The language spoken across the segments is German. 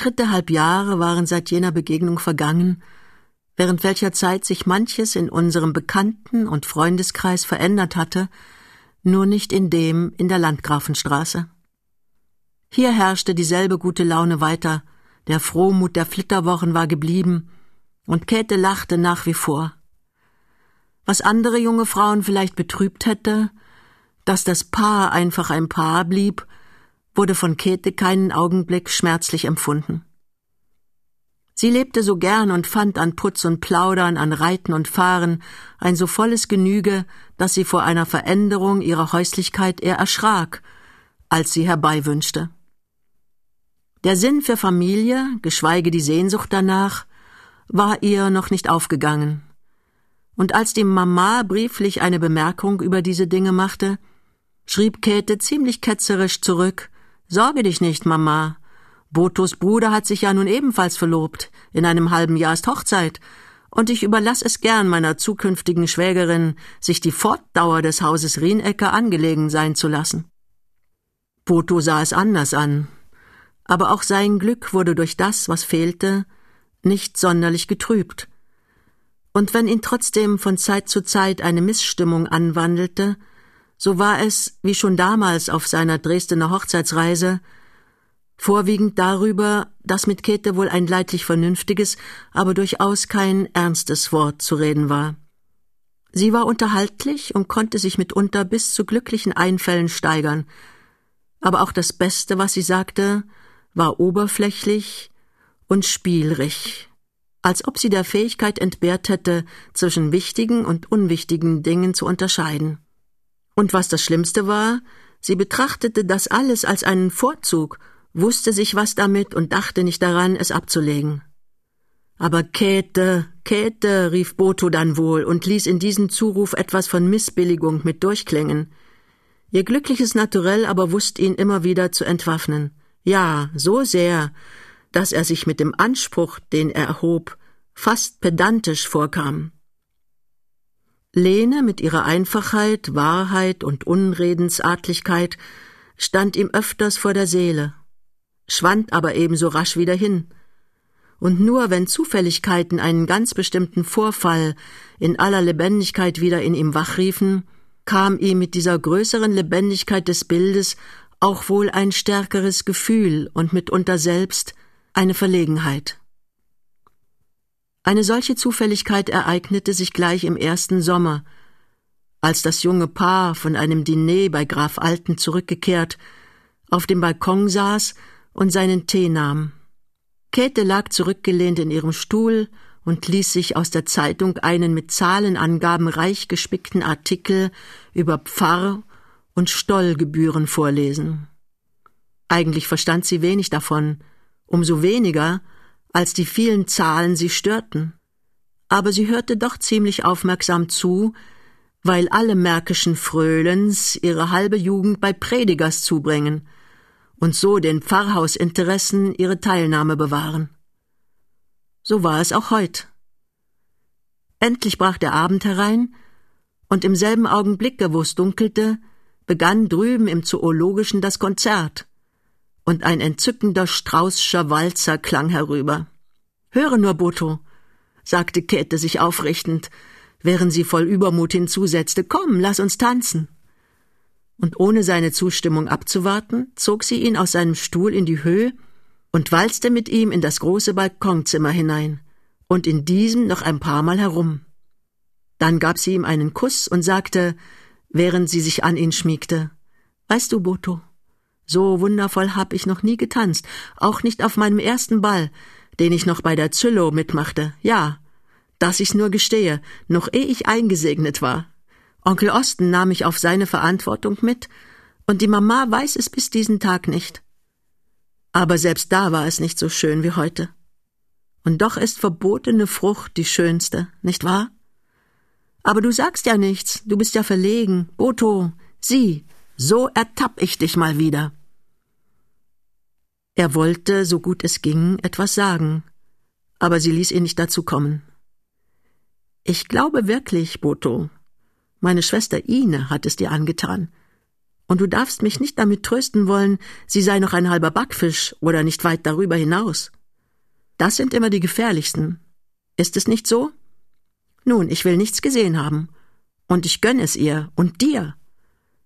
Dritteinhalb Jahre waren seit jener Begegnung vergangen, während welcher Zeit sich manches in unserem Bekannten- und Freundeskreis verändert hatte, nur nicht in dem in der Landgrafenstraße. Hier herrschte dieselbe gute Laune weiter, der Frohmut der Flitterwochen war geblieben, und Käthe lachte nach wie vor. Was andere junge Frauen vielleicht betrübt hätte, dass das Paar einfach ein Paar blieb, wurde von Käthe keinen Augenblick schmerzlich empfunden. Sie lebte so gern und fand an Putz und Plaudern, an Reiten und Fahren ein so volles Genüge, dass sie vor einer Veränderung ihrer Häuslichkeit eher erschrak, als sie herbeiwünschte. Der Sinn für Familie, geschweige die Sehnsucht danach, war ihr noch nicht aufgegangen. Und als die Mama brieflich eine Bemerkung über diese Dinge machte, schrieb Käthe ziemlich ketzerisch zurück Sorge dich nicht, Mama. Botos Bruder hat sich ja nun ebenfalls verlobt. In einem halben Jahr ist Hochzeit. Und ich überlass es gern meiner zukünftigen Schwägerin, sich die Fortdauer des Hauses Rienecker angelegen sein zu lassen. Boto sah es anders an. Aber auch sein Glück wurde durch das, was fehlte, nicht sonderlich getrübt. Und wenn ihn trotzdem von Zeit zu Zeit eine Missstimmung anwandelte, so war es, wie schon damals auf seiner Dresdener Hochzeitsreise, vorwiegend darüber, dass mit Käthe wohl ein leidlich vernünftiges, aber durchaus kein ernstes Wort zu reden war. Sie war unterhaltlich und konnte sich mitunter bis zu glücklichen Einfällen steigern, aber auch das Beste, was sie sagte, war oberflächlich und spielrig, als ob sie der Fähigkeit entbehrt hätte, zwischen wichtigen und unwichtigen Dingen zu unterscheiden. Und was das Schlimmste war, sie betrachtete das alles als einen Vorzug, wusste sich was damit und dachte nicht daran, es abzulegen. Aber Käthe, Käthe, rief Boto dann wohl und ließ in diesem Zuruf etwas von Missbilligung mit durchklingen. Ihr glückliches Naturell aber wusste ihn immer wieder zu entwaffnen. Ja, so sehr, dass er sich mit dem Anspruch, den er erhob, fast pedantisch vorkam. Lene mit ihrer Einfachheit, Wahrheit und Unredensartlichkeit stand ihm öfters vor der Seele, schwand aber ebenso rasch wieder hin. Und nur wenn Zufälligkeiten einen ganz bestimmten Vorfall in aller Lebendigkeit wieder in ihm wachriefen, kam ihm mit dieser größeren Lebendigkeit des Bildes auch wohl ein stärkeres Gefühl und mitunter selbst eine Verlegenheit. Eine solche Zufälligkeit ereignete sich gleich im ersten Sommer, als das junge Paar von einem Diner bei Graf Alten zurückgekehrt, auf dem Balkon saß und seinen Tee nahm. Käthe lag zurückgelehnt in ihrem Stuhl und ließ sich aus der Zeitung einen mit Zahlenangaben reich gespickten Artikel über Pfarr- und Stollgebühren vorlesen. Eigentlich verstand sie wenig davon, umso weniger, als die vielen Zahlen sie störten. Aber sie hörte doch ziemlich aufmerksam zu, weil alle märkischen Fröhlens ihre halbe Jugend bei Predigers zubringen und so den Pfarrhausinteressen ihre Teilnahme bewahren. So war es auch heut. Endlich brach der Abend herein, und im selben Augenblicke, wo es dunkelte, begann drüben im Zoologischen das Konzert und ein entzückender Straußscher Walzer klang herüber. Höre nur, Boto, sagte Käthe sich aufrichtend, während sie voll Übermut hinzusetzte, komm, lass uns tanzen. Und ohne seine Zustimmung abzuwarten, zog sie ihn aus seinem Stuhl in die Höhe und walzte mit ihm in das große Balkonzimmer hinein und in diesem noch ein paar Mal herum. Dann gab sie ihm einen Kuss und sagte, während sie sich an ihn schmiegte, Weißt du, Boto, so wundervoll hab ich noch nie getanzt, auch nicht auf meinem ersten Ball, den ich noch bei der Züllow mitmachte. Ja, dass ich's nur gestehe, noch ehe ich eingesegnet war. Onkel Osten nahm mich auf seine Verantwortung mit, und die Mama weiß es bis diesen Tag nicht. Aber selbst da war es nicht so schön wie heute. Und doch ist verbotene Frucht die schönste, nicht wahr? Aber du sagst ja nichts, du bist ja verlegen. Boto, sieh, so ertapp ich dich mal wieder. Er wollte, so gut es ging, etwas sagen, aber sie ließ ihn nicht dazu kommen. Ich glaube wirklich, Boto, meine Schwester Ine hat es dir angetan. Und du darfst mich nicht damit trösten wollen, sie sei noch ein halber Backfisch oder nicht weit darüber hinaus. Das sind immer die gefährlichsten. Ist es nicht so? Nun, ich will nichts gesehen haben. Und ich gönn es ihr und dir.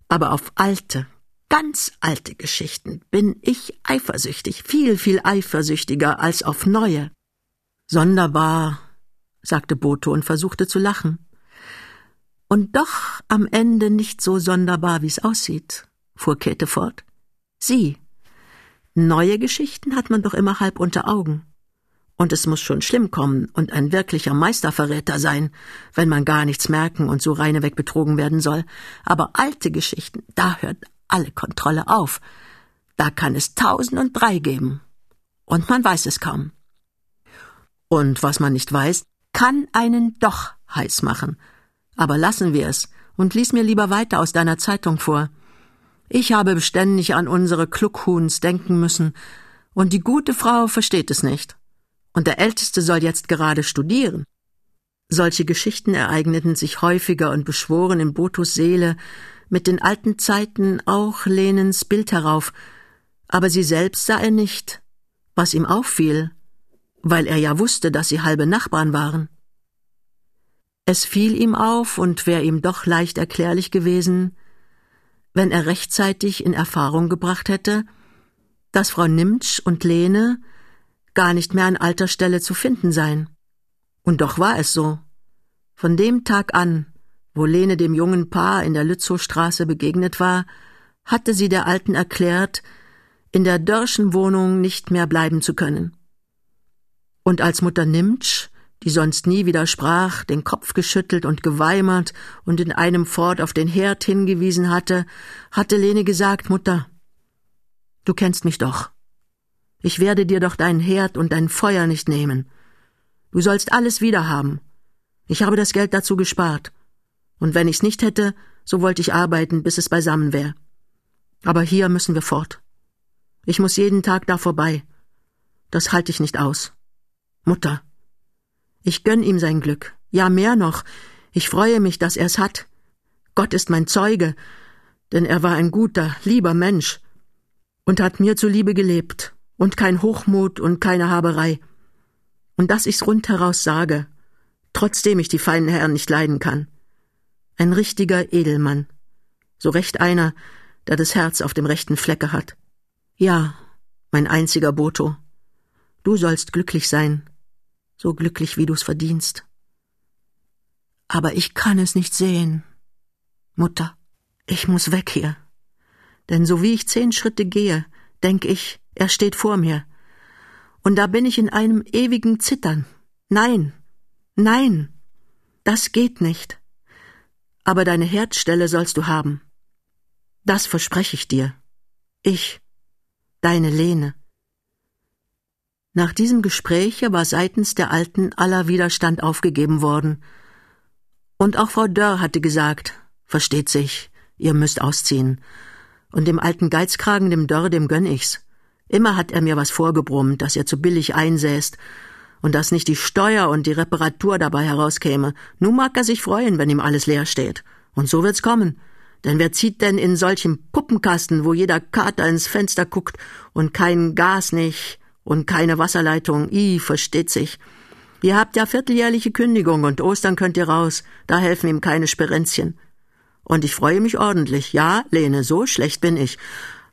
Aber auf alte, ganz alte Geschichten bin ich eifersüchtig, viel, viel eifersüchtiger als auf neue. Sonderbar, sagte Boto und versuchte zu lachen. Und doch am Ende nicht so sonderbar, wie's aussieht, fuhr Käthe fort. Sieh, neue Geschichten hat man doch immer halb unter Augen. Und es muss schon schlimm kommen und ein wirklicher Meisterverräter sein, wenn man gar nichts merken und so reineweg betrogen werden soll. Aber alte Geschichten, da hört alle Kontrolle auf. Da kann es tausend und drei geben. Und man weiß es kaum. Und was man nicht weiß, kann einen doch heiß machen. Aber lassen wir es und lies mir lieber weiter aus deiner Zeitung vor. Ich habe beständig an unsere Kluckhuhns denken müssen, und die gute Frau versteht es nicht. Und der Älteste soll jetzt gerade studieren. Solche Geschichten ereigneten sich häufiger und beschworen in Botos Seele mit den alten Zeiten auch Lenens Bild herauf, aber sie selbst sah er nicht, was ihm auffiel, weil er ja wusste, dass sie halbe Nachbarn waren. Es fiel ihm auf und wär ihm doch leicht erklärlich gewesen, wenn er rechtzeitig in Erfahrung gebracht hätte, dass Frau Nimtsch und Lene gar nicht mehr an alter Stelle zu finden seien. Und doch war es so. Von dem Tag an, wo Lene dem jungen Paar in der Lützowstraße begegnet war, hatte sie der Alten erklärt, in der Dörrschen Wohnung nicht mehr bleiben zu können. Und als Mutter Nimtsch die sonst nie widersprach, den Kopf geschüttelt und geweimert und in einem fort auf den Herd hingewiesen hatte, hatte Lene gesagt, Mutter, du kennst mich doch. Ich werde dir doch deinen Herd und dein Feuer nicht nehmen. Du sollst alles wiederhaben. Ich habe das Geld dazu gespart. Und wenn ich's nicht hätte, so wollte ich arbeiten, bis es beisammen wäre. Aber hier müssen wir fort. Ich muss jeden Tag da vorbei. Das halte ich nicht aus. Mutter, ich gönn ihm sein Glück. Ja, mehr noch. Ich freue mich, dass er's hat. Gott ist mein Zeuge, denn er war ein guter, lieber Mensch und hat mir zuliebe gelebt und kein Hochmut und keine Haberei. Und dass ich's rundheraus sage, trotzdem ich die feinen Herren nicht leiden kann. Ein richtiger Edelmann. So recht einer, der das Herz auf dem rechten Flecke hat. Ja, mein einziger Boto. Du sollst glücklich sein so glücklich wie du's verdienst. Aber ich kann es nicht sehen. Mutter, ich muss weg hier. Denn so wie ich zehn Schritte gehe, denk ich, er steht vor mir. Und da bin ich in einem ewigen Zittern. Nein, nein, das geht nicht. Aber deine Herzstelle sollst du haben. Das verspreche ich dir. Ich, deine Lene. Nach diesem Gespräche war seitens der Alten aller Widerstand aufgegeben worden. Und auch Frau Dörr hatte gesagt, versteht sich, ihr müsst ausziehen. Und dem alten Geizkragen, dem Dörr, dem gönn ich's. Immer hat er mir was vorgebrummt, dass er zu billig einsäßt und dass nicht die Steuer und die Reparatur dabei herauskäme. Nun mag er sich freuen, wenn ihm alles leer steht. Und so wird's kommen. Denn wer zieht denn in solchem Puppenkasten, wo jeder Kater ins Fenster guckt und kein Gas nicht und keine Wasserleitung, i, versteht sich. Ihr habt ja vierteljährliche Kündigung und Ostern könnt ihr raus, da helfen ihm keine Sperenzchen. Und ich freue mich ordentlich. Ja, Lene, so schlecht bin ich.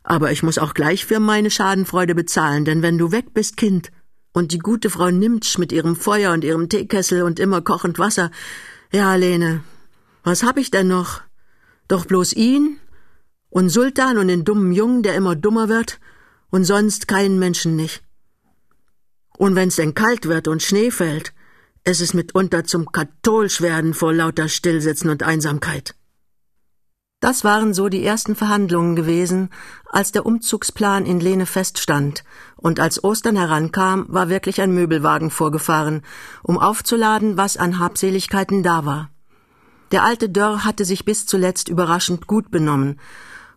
Aber ich muss auch gleich für meine Schadenfreude bezahlen, denn wenn du weg bist, Kind, und die gute Frau Nimtsch mit ihrem Feuer und ihrem Teekessel und immer kochend Wasser, ja, Lene, was hab ich denn noch? Doch bloß ihn und Sultan und den dummen Jungen, der immer dummer wird, und sonst keinen Menschen nicht. Und wenn's denn kalt wird und Schnee fällt, es ist mitunter zum Katholschwerden vor lauter Stillsitzen und Einsamkeit. Das waren so die ersten Verhandlungen gewesen, als der Umzugsplan in Lehne feststand, und als Ostern herankam, war wirklich ein Möbelwagen vorgefahren, um aufzuladen, was an Habseligkeiten da war. Der alte Dörr hatte sich bis zuletzt überraschend gut benommen,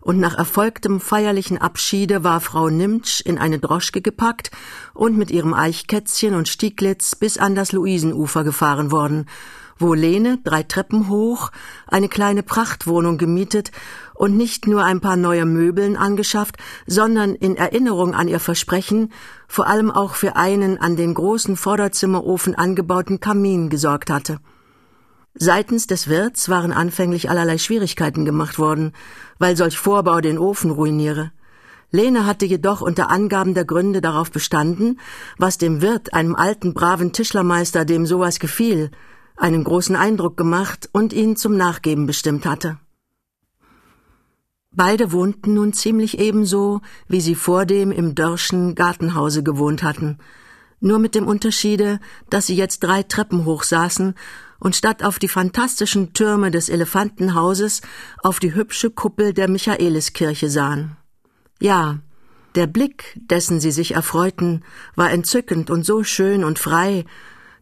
und nach erfolgtem feierlichen Abschiede war Frau Nimtsch in eine Droschke gepackt und mit ihrem Eichkätzchen und Stieglitz bis an das Luisenufer gefahren worden, wo Lene drei Treppen hoch eine kleine Prachtwohnung gemietet und nicht nur ein paar neue Möbeln angeschafft, sondern in Erinnerung an ihr Versprechen vor allem auch für einen an den großen Vorderzimmerofen angebauten Kamin gesorgt hatte. Seitens des Wirts waren anfänglich allerlei Schwierigkeiten gemacht worden, weil solch Vorbau den Ofen ruiniere. Lene hatte jedoch unter Angaben der Gründe darauf bestanden, was dem Wirt, einem alten, braven Tischlermeister, dem sowas gefiel, einen großen Eindruck gemacht und ihn zum Nachgeben bestimmt hatte. Beide wohnten nun ziemlich ebenso, wie sie vordem im Dörrschen Gartenhause gewohnt hatten, nur mit dem Unterschiede, dass sie jetzt drei Treppen hoch saßen und statt auf die fantastischen Türme des Elefantenhauses auf die hübsche Kuppel der Michaeliskirche sahen. Ja, der Blick, dessen sie sich erfreuten, war entzückend und so schön und frei,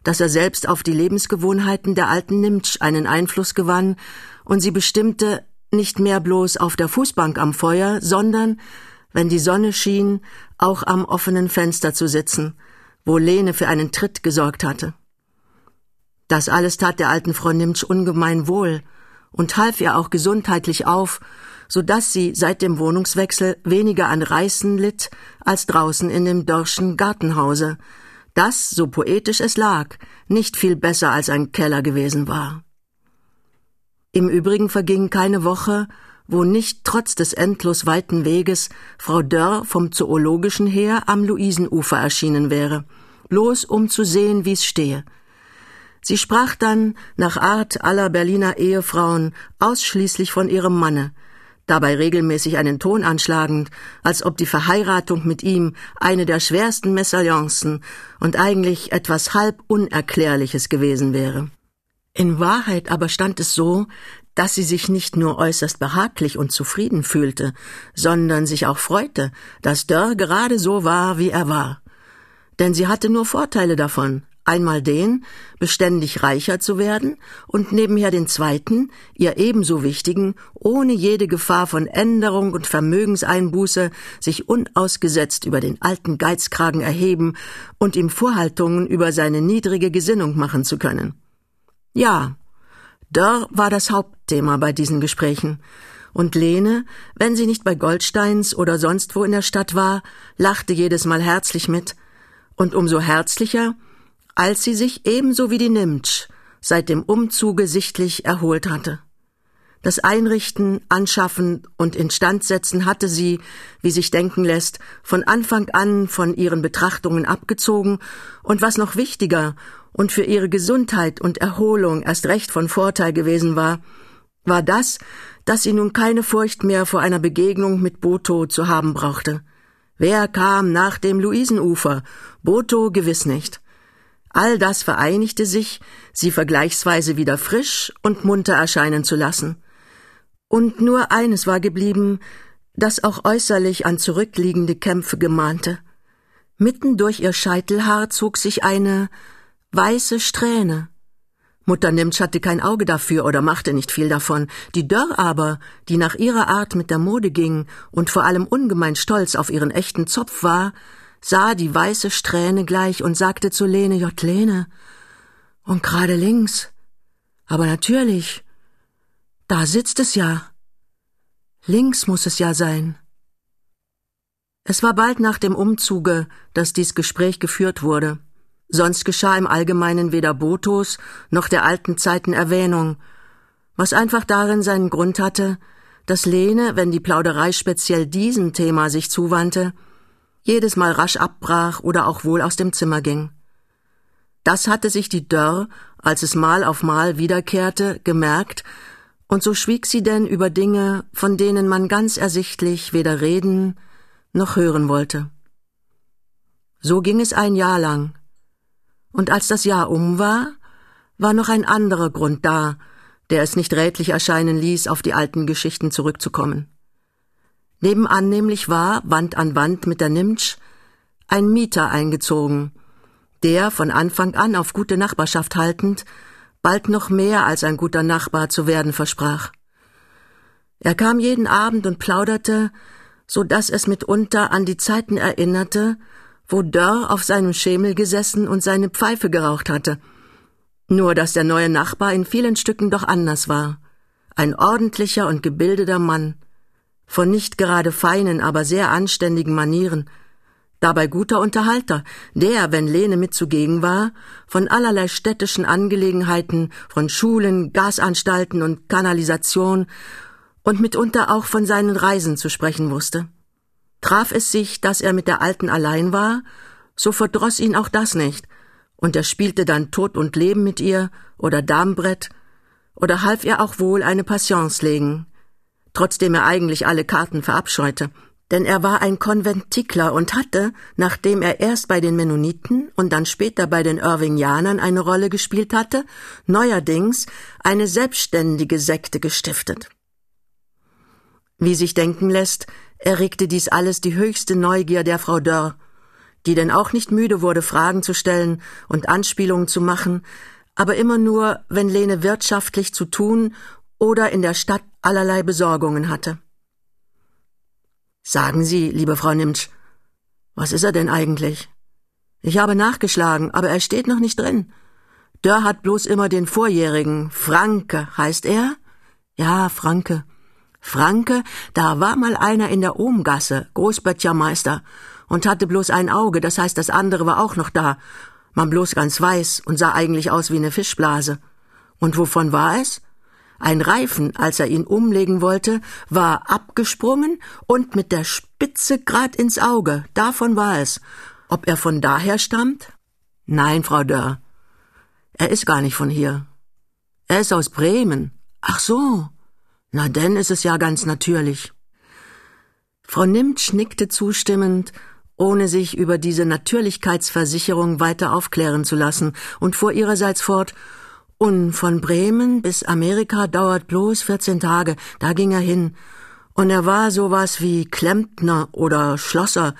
dass er selbst auf die Lebensgewohnheiten der alten Nimtsch einen Einfluss gewann und sie bestimmte, nicht mehr bloß auf der Fußbank am Feuer, sondern, wenn die Sonne schien, auch am offenen Fenster zu sitzen, wo Lene für einen Tritt gesorgt hatte. Das alles tat der alten Frau Nimtsch ungemein wohl und half ihr auch gesundheitlich auf, so dass sie seit dem Wohnungswechsel weniger an Reißen litt als draußen in dem Dorschen Gartenhause, das, so poetisch es lag, nicht viel besser als ein Keller gewesen war. Im Übrigen verging keine Woche, wo nicht trotz des endlos weiten Weges Frau Dörr vom Zoologischen her am Luisenufer erschienen wäre, bloß um zu sehen, wie's stehe. Sie sprach dann, nach Art aller Berliner Ehefrauen, ausschließlich von ihrem Manne, dabei regelmäßig einen Ton anschlagend, als ob die Verheiratung mit ihm eine der schwersten Mesalliancen und eigentlich etwas halb Unerklärliches gewesen wäre. In Wahrheit aber stand es so, dass sie sich nicht nur äußerst behaglich und zufrieden fühlte, sondern sich auch freute, dass Dörr gerade so war, wie er war. Denn sie hatte nur Vorteile davon, Einmal den, beständig reicher zu werden, und nebenher den zweiten, ihr ebenso wichtigen, ohne jede Gefahr von Änderung und Vermögenseinbuße, sich unausgesetzt über den alten Geizkragen erheben und ihm Vorhaltungen über seine niedrige Gesinnung machen zu können. Ja, Dörr war das Hauptthema bei diesen Gesprächen, und Lene, wenn sie nicht bei Goldsteins oder sonst wo in der Stadt war, lachte jedes Mal herzlich mit, und umso herzlicher, als sie sich ebenso wie die Nimtsch seit dem Umzuge sichtlich erholt hatte. Das Einrichten, Anschaffen und Instandsetzen hatte sie, wie sich denken lässt, von Anfang an von ihren Betrachtungen abgezogen und was noch wichtiger und für ihre Gesundheit und Erholung erst recht von Vorteil gewesen war, war das, dass sie nun keine Furcht mehr vor einer Begegnung mit Boto zu haben brauchte. Wer kam nach dem Luisenufer? Boto gewiss nicht. All das vereinigte sich, sie vergleichsweise wieder frisch und munter erscheinen zu lassen. Und nur eines war geblieben, das auch äußerlich an zurückliegende Kämpfe gemahnte. Mitten durch ihr Scheitelhaar zog sich eine weiße Strähne. Mutter Nimtsch hatte kein Auge dafür oder machte nicht viel davon. Die Dörr aber, die nach ihrer Art mit der Mode ging und vor allem ungemein stolz auf ihren echten Zopf war, sah die weiße Strähne gleich und sagte zu Lene, J. Lene, und gerade links. Aber natürlich, da sitzt es ja. Links muss es ja sein. Es war bald nach dem Umzuge, dass dies Gespräch geführt wurde. Sonst geschah im Allgemeinen weder Botos noch der alten Zeiten Erwähnung, was einfach darin seinen Grund hatte, dass Lene, wenn die Plauderei speziell diesem Thema sich zuwandte, jedes Mal rasch abbrach oder auch wohl aus dem Zimmer ging. Das hatte sich die Dörr, als es Mal auf Mal wiederkehrte, gemerkt, und so schwieg sie denn über Dinge, von denen man ganz ersichtlich weder reden noch hören wollte. So ging es ein Jahr lang, und als das Jahr um war, war noch ein anderer Grund da, der es nicht rätlich erscheinen ließ, auf die alten Geschichten zurückzukommen. Nebenan nämlich war, Wand an Wand mit der Nimtsch, ein Mieter eingezogen, der, von Anfang an auf gute Nachbarschaft haltend, bald noch mehr als ein guter Nachbar zu werden versprach. Er kam jeden Abend und plauderte, so dass es mitunter an die Zeiten erinnerte, wo Dörr auf seinem Schemel gesessen und seine Pfeife geraucht hatte. Nur dass der neue Nachbar in vielen Stücken doch anders war. Ein ordentlicher und gebildeter Mann, von nicht gerade feinen, aber sehr anständigen Manieren, dabei guter Unterhalter, der, wenn Lene mit zugegen war, von allerlei städtischen Angelegenheiten, von Schulen, Gasanstalten und Kanalisation und mitunter auch von seinen Reisen zu sprechen wusste. Traf es sich, dass er mit der Alten allein war, so verdroß ihn auch das nicht, und er spielte dann Tod und Leben mit ihr oder Damenbrett oder half ihr auch wohl eine Patience legen, trotzdem er eigentlich alle Karten verabscheute, denn er war ein Konventikler und hatte, nachdem er erst bei den Mennoniten und dann später bei den Irvingianern eine Rolle gespielt hatte, neuerdings eine selbstständige Sekte gestiftet. Wie sich denken lässt, erregte dies alles die höchste Neugier der Frau Dörr, die denn auch nicht müde wurde, Fragen zu stellen und Anspielungen zu machen, aber immer nur, wenn Lene wirtschaftlich zu tun oder in der Stadt allerlei Besorgungen hatte. Sagen Sie, liebe Frau Nimtsch, was ist er denn eigentlich? Ich habe nachgeschlagen, aber er steht noch nicht drin. Dörr hat bloß immer den Vorjährigen. Franke heißt er? Ja, Franke. Franke, da war mal einer in der Ohmgasse, Großböttchermeister, und hatte bloß ein Auge, das heißt, das andere war auch noch da. Man bloß ganz weiß und sah eigentlich aus wie eine Fischblase. Und wovon war es? Ein Reifen, als er ihn umlegen wollte, war abgesprungen und mit der Spitze grad ins Auge. Davon war es. Ob er von daher stammt? Nein, Frau Dörr. Er ist gar nicht von hier. Er ist aus Bremen. Ach so. Na denn ist es ja ganz natürlich. Frau Nimtsch nickte zustimmend, ohne sich über diese Natürlichkeitsversicherung weiter aufklären zu lassen, und fuhr ihrerseits fort Und von Bremen bis Amerika dauert bloß vierzehn Tage, da ging er hin. Und er war sowas wie Klempner oder Schlosser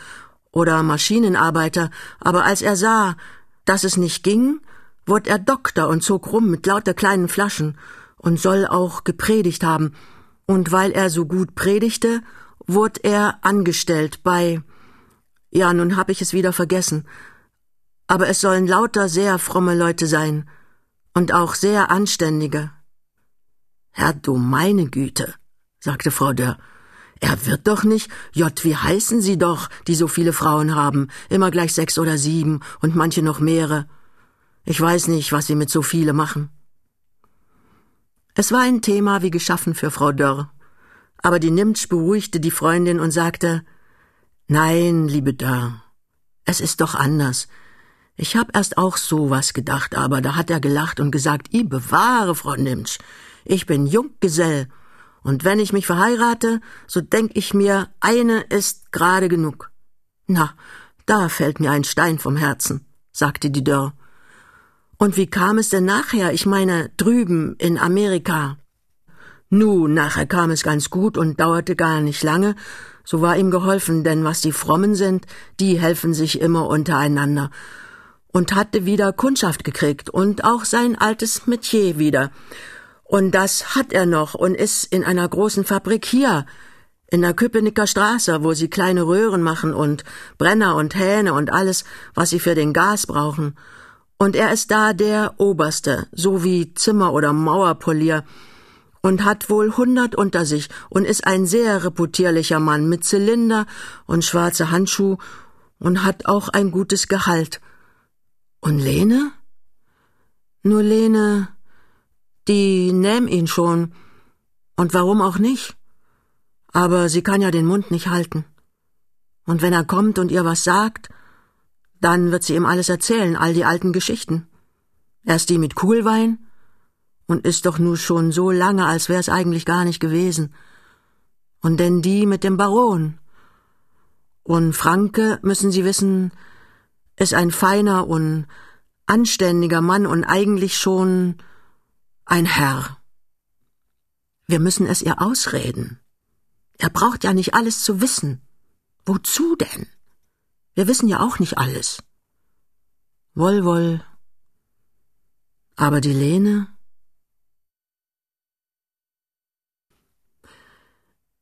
oder Maschinenarbeiter, aber als er sah, dass es nicht ging, wurde er Doktor und zog rum mit lauter kleinen Flaschen, und soll auch gepredigt haben, und weil er so gut predigte, wurde er angestellt bei ja, nun hab ich es wieder vergessen, aber es sollen lauter sehr fromme Leute sein und auch sehr anständige. Herr du meine Güte, sagte Frau Dörr. Er wird doch nicht, Jott, wie heißen Sie doch, die so viele Frauen haben, immer gleich sechs oder sieben und manche noch mehrere. Ich weiß nicht, was Sie mit so viele machen. Es war ein Thema wie geschaffen für Frau Dörr. Aber die Nimtsch beruhigte die Freundin und sagte, Nein, liebe Dörr, es ist doch anders. Ich hab erst auch so was gedacht, aber da hat er gelacht und gesagt, I bewahre, Frau Nimtsch, ich bin Junggesell, und wenn ich mich verheirate, so denk ich mir, eine ist gerade genug. Na, da fällt mir ein Stein vom Herzen, sagte die Dörr. Und wie kam es denn nachher? Ich meine, drüben in Amerika. Nun, nachher kam es ganz gut und dauerte gar nicht lange, so war ihm geholfen, denn was die Frommen sind, die helfen sich immer untereinander. Und hatte wieder Kundschaft gekriegt und auch sein altes Metier wieder. Und das hat er noch und ist in einer großen Fabrik hier, in der Köpenicker Straße, wo sie kleine Röhren machen und Brenner und Hähne und alles, was sie für den Gas brauchen. Und er ist da der Oberste, so wie Zimmer- oder Mauerpolier, und hat wohl hundert unter sich und ist ein sehr reputierlicher Mann mit Zylinder und schwarze Handschuh und hat auch ein gutes Gehalt. Und Lene? Nur Lene, die nähm ihn schon. Und warum auch nicht? Aber sie kann ja den Mund nicht halten. Und wenn er kommt und ihr was sagt, dann wird sie ihm alles erzählen, all die alten Geschichten. Erst die mit Kugelwein und ist doch nur schon so lange, als wär's eigentlich gar nicht gewesen. Und denn die mit dem Baron. Und Franke, müssen Sie wissen, ist ein feiner und anständiger Mann und eigentlich schon ein Herr. Wir müssen es ihr ausreden. Er braucht ja nicht alles zu wissen. Wozu denn? Wir wissen ja auch nicht alles. Woll, woll. Aber die Lene?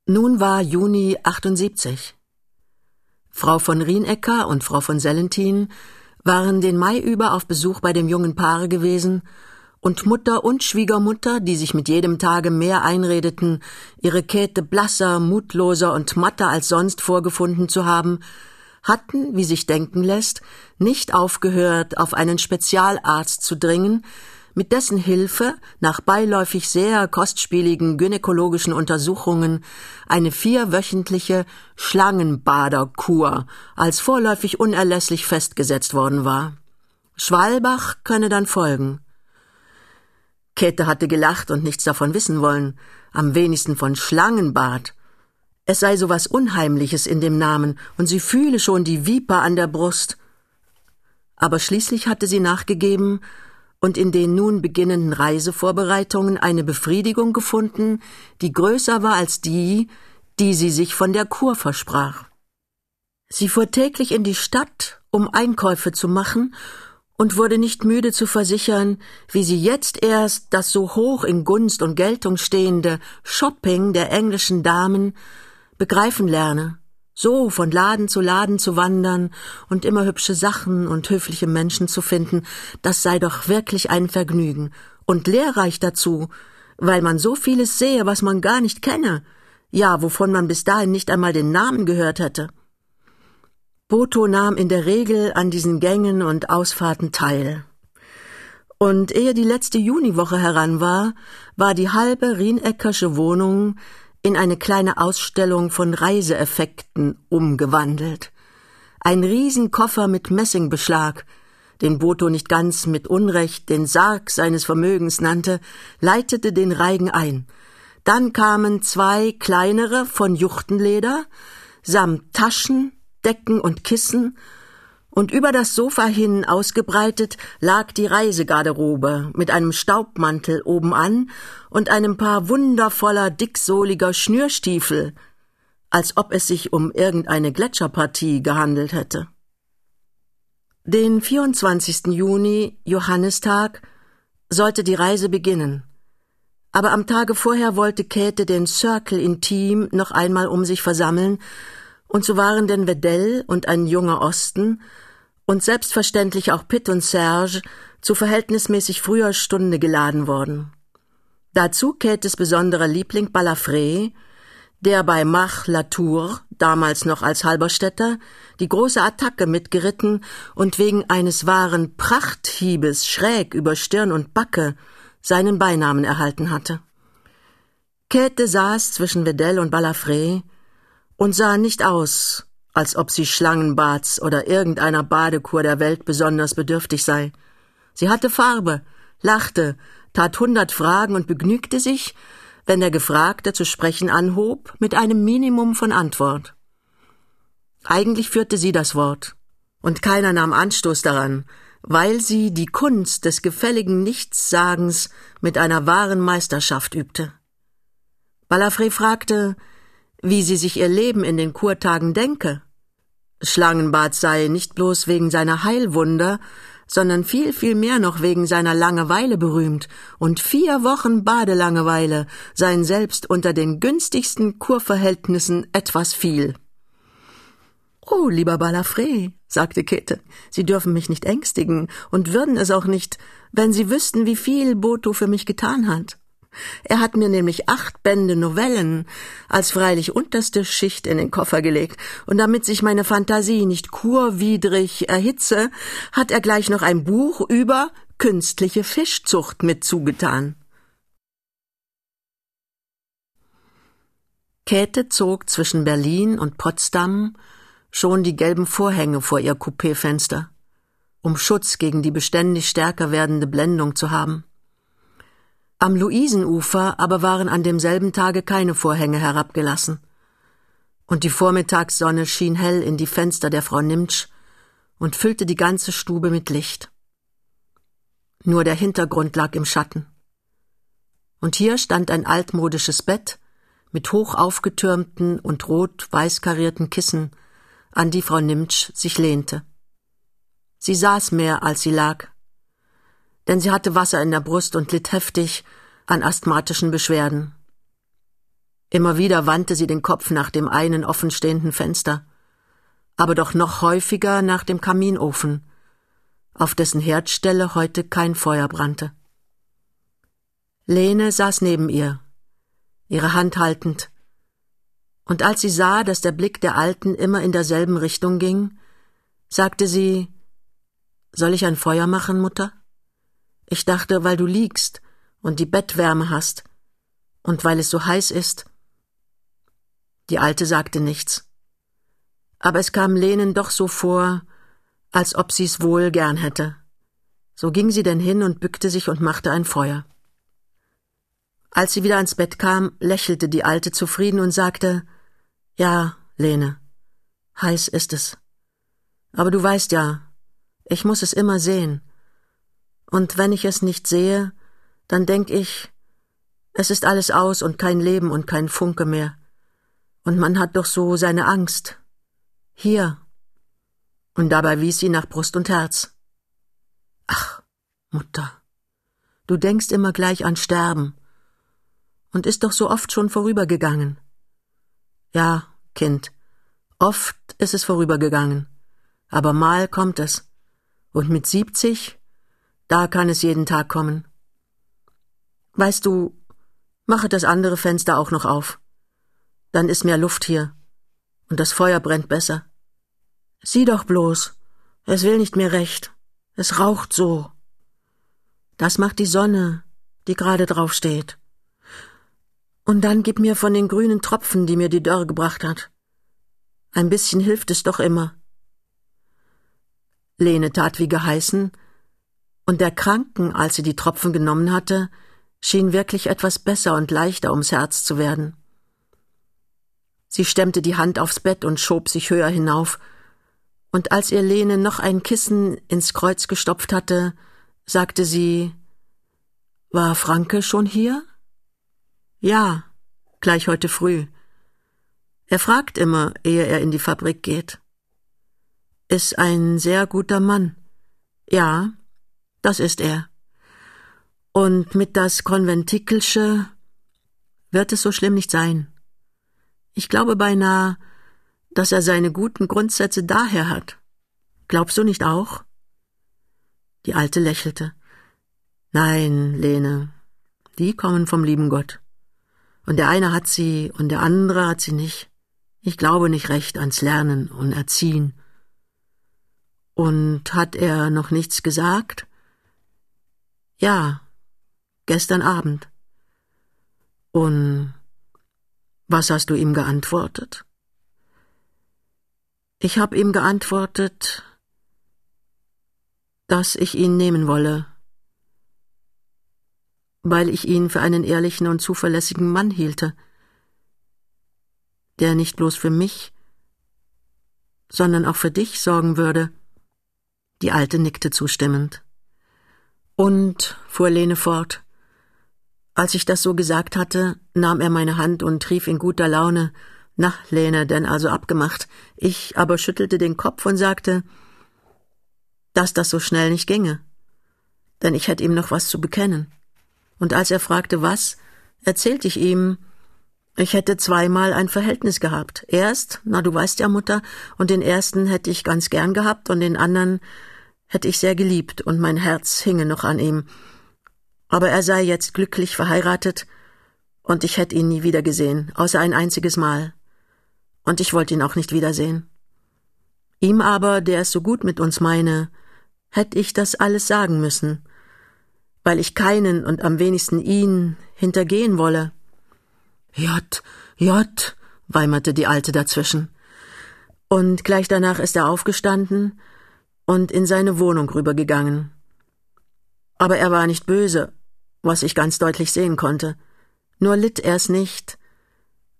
Nun war Juni 78. Frau von Rienecker und Frau von Sellentin waren den Mai über auf Besuch bei dem jungen Paare gewesen und Mutter und Schwiegermutter, die sich mit jedem Tage mehr einredeten, ihre Käthe blasser, mutloser und matter als sonst vorgefunden zu haben, hatten, wie sich denken lässt, nicht aufgehört, auf einen Spezialarzt zu dringen, mit dessen Hilfe nach beiläufig sehr kostspieligen gynäkologischen Untersuchungen eine vierwöchentliche Schlangenbaderkur als vorläufig unerlässlich festgesetzt worden war. Schwalbach könne dann folgen. Käthe hatte gelacht und nichts davon wissen wollen, am wenigsten von Schlangenbad. Es sei so was Unheimliches in dem Namen, und sie fühle schon die Viper an der Brust. Aber schließlich hatte sie nachgegeben und in den nun beginnenden Reisevorbereitungen eine Befriedigung gefunden, die größer war als die, die sie sich von der Kur versprach. Sie fuhr täglich in die Stadt, um Einkäufe zu machen, und wurde nicht müde zu versichern, wie sie jetzt erst das so hoch in Gunst und Geltung stehende Shopping der englischen Damen begreifen lerne so von Laden zu Laden zu wandern und immer hübsche Sachen und höfliche Menschen zu finden, das sei doch wirklich ein Vergnügen und lehrreich dazu, weil man so vieles sehe, was man gar nicht kenne, ja, wovon man bis dahin nicht einmal den Namen gehört hätte. Boto nahm in der Regel an diesen Gängen und Ausfahrten teil. Und ehe die letzte Juniwoche heran war, war die halbe Rieneckersche Wohnung in eine kleine Ausstellung von Reiseeffekten umgewandelt. Ein Riesenkoffer mit Messingbeschlag, den Boto nicht ganz mit Unrecht den Sarg seines Vermögens nannte, leitete den Reigen ein. Dann kamen zwei kleinere von Juchtenleder, samt Taschen, Decken und Kissen und über das Sofa hin ausgebreitet lag die Reisegarderobe mit einem Staubmantel obenan und einem Paar wundervoller dicksohliger Schnürstiefel, als ob es sich um irgendeine Gletscherpartie gehandelt hätte. Den 24. Juni, Johannistag, sollte die Reise beginnen. Aber am Tage vorher wollte Käthe den Circle Intim noch einmal um sich versammeln und so waren denn Wedell und ein junger Osten und selbstverständlich auch Pitt und Serge zu verhältnismäßig früher Stunde geladen worden. Dazu Käthes besonderer Liebling Balafré, der bei Mach Latour, damals noch als Halberstädter, die große Attacke mitgeritten und wegen eines wahren Prachthiebes schräg über Stirn und Backe seinen Beinamen erhalten hatte. Käthe saß zwischen Wedell und Balafré und sah nicht aus, als ob sie Schlangenbads oder irgendeiner Badekur der Welt besonders bedürftig sei. Sie hatte Farbe, lachte, tat hundert Fragen und begnügte sich, wenn der Gefragte zu sprechen anhob, mit einem Minimum von Antwort. Eigentlich führte sie das Wort, und keiner nahm Anstoß daran, weil sie die Kunst des gefälligen Nichtssagens mit einer wahren Meisterschaft übte. Balafré fragte, wie sie sich ihr Leben in den Kurtagen denke. Schlangenbad sei nicht bloß wegen seiner Heilwunder, sondern viel, viel mehr noch wegen seiner Langeweile berühmt, und vier Wochen Badelangeweile seien selbst unter den günstigsten Kurverhältnissen etwas viel. Oh, lieber Balafré, sagte Käthe, Sie dürfen mich nicht ängstigen und würden es auch nicht, wenn Sie wüssten, wie viel Boto für mich getan hat. Er hat mir nämlich acht Bände Novellen als freilich unterste Schicht in den Koffer gelegt, und damit sich meine Fantasie nicht kurwidrig erhitze, hat er gleich noch ein Buch über künstliche Fischzucht mit zugetan. Käthe zog zwischen Berlin und Potsdam schon die gelben Vorhänge vor ihr Coupéfenster, um Schutz gegen die beständig stärker werdende Blendung zu haben. Am Luisenufer aber waren an demselben Tage keine Vorhänge herabgelassen. Und die Vormittagssonne schien hell in die Fenster der Frau Nimtsch und füllte die ganze Stube mit Licht. Nur der Hintergrund lag im Schatten. Und hier stand ein altmodisches Bett mit hoch aufgetürmten und rot-weiß karierten Kissen, an die Frau Nimtsch sich lehnte. Sie saß mehr, als sie lag denn sie hatte Wasser in der Brust und litt heftig an asthmatischen Beschwerden. Immer wieder wandte sie den Kopf nach dem einen offenstehenden Fenster, aber doch noch häufiger nach dem Kaminofen, auf dessen Herdstelle heute kein Feuer brannte. Lene saß neben ihr, ihre Hand haltend, und als sie sah, dass der Blick der Alten immer in derselben Richtung ging, sagte sie Soll ich ein Feuer machen, Mutter? Ich dachte, weil du liegst und die Bettwärme hast und weil es so heiß ist. Die Alte sagte nichts. Aber es kam Lenen doch so vor, als ob sie's wohl gern hätte. So ging sie denn hin und bückte sich und machte ein Feuer. Als sie wieder ins Bett kam, lächelte die Alte zufrieden und sagte Ja, Lene, heiß ist es. Aber du weißt ja, ich muss es immer sehen. Und wenn ich es nicht sehe, dann denk ich, es ist alles aus und kein Leben und kein Funke mehr. Und man hat doch so seine Angst. Hier. Und dabei wies sie nach Brust und Herz. Ach, Mutter, du denkst immer gleich an Sterben und ist doch so oft schon vorübergegangen. Ja, Kind, oft ist es vorübergegangen, aber mal kommt es. Und mit siebzig, da kann es jeden Tag kommen. Weißt du, mache das andere Fenster auch noch auf. Dann ist mehr Luft hier. Und das Feuer brennt besser. Sieh doch bloß, es will nicht mehr recht. Es raucht so. Das macht die Sonne, die gerade drauf steht. Und dann gib mir von den grünen Tropfen, die mir die Dörre gebracht hat. Ein bisschen hilft es doch immer. Lene tat wie geheißen, und der Kranken, als sie die Tropfen genommen hatte, schien wirklich etwas besser und leichter ums Herz zu werden. Sie stemmte die Hand aufs Bett und schob sich höher hinauf, und als ihr Lene noch ein Kissen ins Kreuz gestopft hatte, sagte sie War Franke schon hier? Ja, gleich heute früh. Er fragt immer, ehe er in die Fabrik geht. Ist ein sehr guter Mann. Ja, das ist er. Und mit das Konventikelsche wird es so schlimm nicht sein. Ich glaube beinahe, dass er seine guten Grundsätze daher hat. Glaubst du nicht auch? Die Alte lächelte. Nein, Lene, die kommen vom lieben Gott. Und der eine hat sie und der andere hat sie nicht. Ich glaube nicht recht ans Lernen und Erziehen. Und hat er noch nichts gesagt? Ja, gestern Abend. Und was hast du ihm geantwortet? Ich habe ihm geantwortet, dass ich ihn nehmen wolle, weil ich ihn für einen ehrlichen und zuverlässigen Mann hielte, der nicht bloß für mich, sondern auch für dich sorgen würde. Die Alte nickte zustimmend. Und, fuhr Lene fort, als ich das so gesagt hatte, nahm er meine Hand und rief in guter Laune na, Lene, denn also abgemacht. Ich aber schüttelte den Kopf und sagte, dass das so schnell nicht ginge. Denn ich hätte ihm noch was zu bekennen. Und als er fragte, was, erzählte ich ihm, ich hätte zweimal ein Verhältnis gehabt. Erst, na du weißt ja, Mutter, und den ersten hätte ich ganz gern gehabt und den anderen hätte ich sehr geliebt und mein Herz hinge noch an ihm. Aber er sei jetzt glücklich verheiratet und ich hätte ihn nie wieder gesehen, außer ein einziges Mal und ich wollte ihn auch nicht wiedersehen. Ihm aber, der es so gut mit uns meine, hätte ich das alles sagen müssen, weil ich keinen und am wenigsten ihn hintergehen wolle. Jott, Jott, weimerte die Alte dazwischen. Und gleich danach ist er aufgestanden und in seine Wohnung rübergegangen. Aber er war nicht böse, was ich ganz deutlich sehen konnte. Nur litt er's nicht,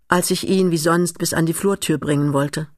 als ich ihn wie sonst bis an die Flurtür bringen wollte.